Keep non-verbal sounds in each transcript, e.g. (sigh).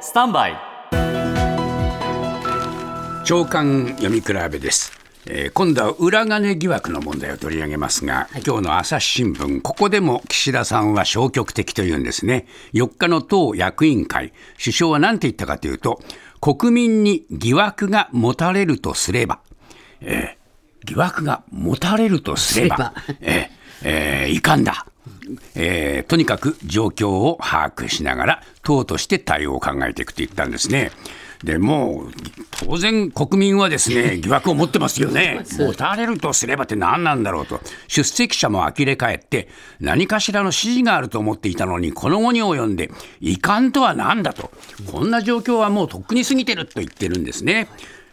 スタンバイ。長官読み比べです、えー今度は裏金疑惑の問題を取り上げますが、今日の朝日新聞ここでも岸田さんは消極的というんですね。4日の党役員会。首相は何て言ったかというと国民に疑惑が持たれるとすれば、えー疑惑が持たれるとすれば、えーえー遺憾だ。えーとにかく状況を把握しながら党として対応を考えていくと言ったんですね。でもう当然国民はですね (laughs) 疑惑を持ってますよね。持たれるとすればって何なんだろうと出席者も呆れ返って何かしらの指示があると思っていたのにこの後に及んで遺憾とは何だとこんな状況はもうとっくに過ぎてると言ってるんですね。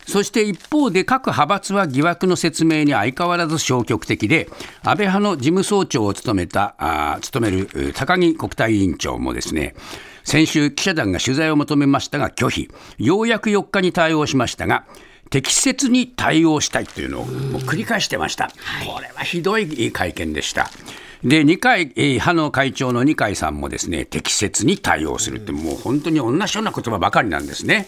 そして一方で各派閥は疑惑の説明に相変わらず消極的で、安倍派の事務総長を務めた、あー務めるえー高木国対委員長もですね、先週記者団が取材を求めましたが拒否、ようやく4日に対応しましたが、適切に対応したいというのを繰り返してました。これはひどい会見でした。で二階、えー派の会長の二階さんもですね適切に対応するって、もう本当に同じような言葉ばかりなんですね。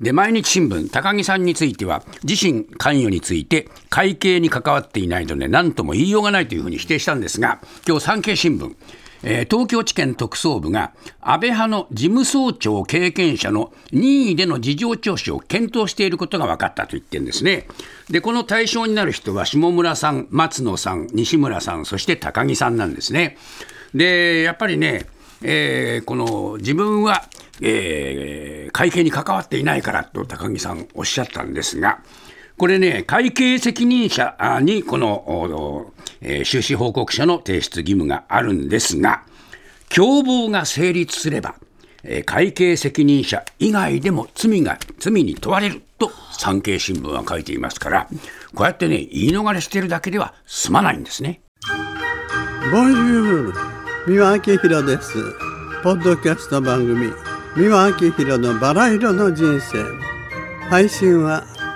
で毎日新聞、高木さんについては、自身関与について、会計に関わっていないので、何とも言いようがないというふうに否定したんですが、今日産経新聞、えー東京地検特捜部が安倍派の事務総長経験者の任意での事情聴取を検討していることが分かったと言ってるんですね。で、この対象になる人は下村さん、松野さん、西村さん、そして高木さんなんですね。で、やっぱりね、えーこの自分は、えー会計に関わっていないからと高木さんおっしゃったんですが、これね、会計責任者あにこの、おえー収支報告書の提出義務があるんですが、共謀が成立すれば、えー会計責任者以外でも罪が罪に問われると産経新聞は書いていますから、こうやってね、言い逃れしてるだけでは済まないんですね。ボンジュール三輪明宏ですポッドキャスト番組三輪明宏のバラ色の人生配信は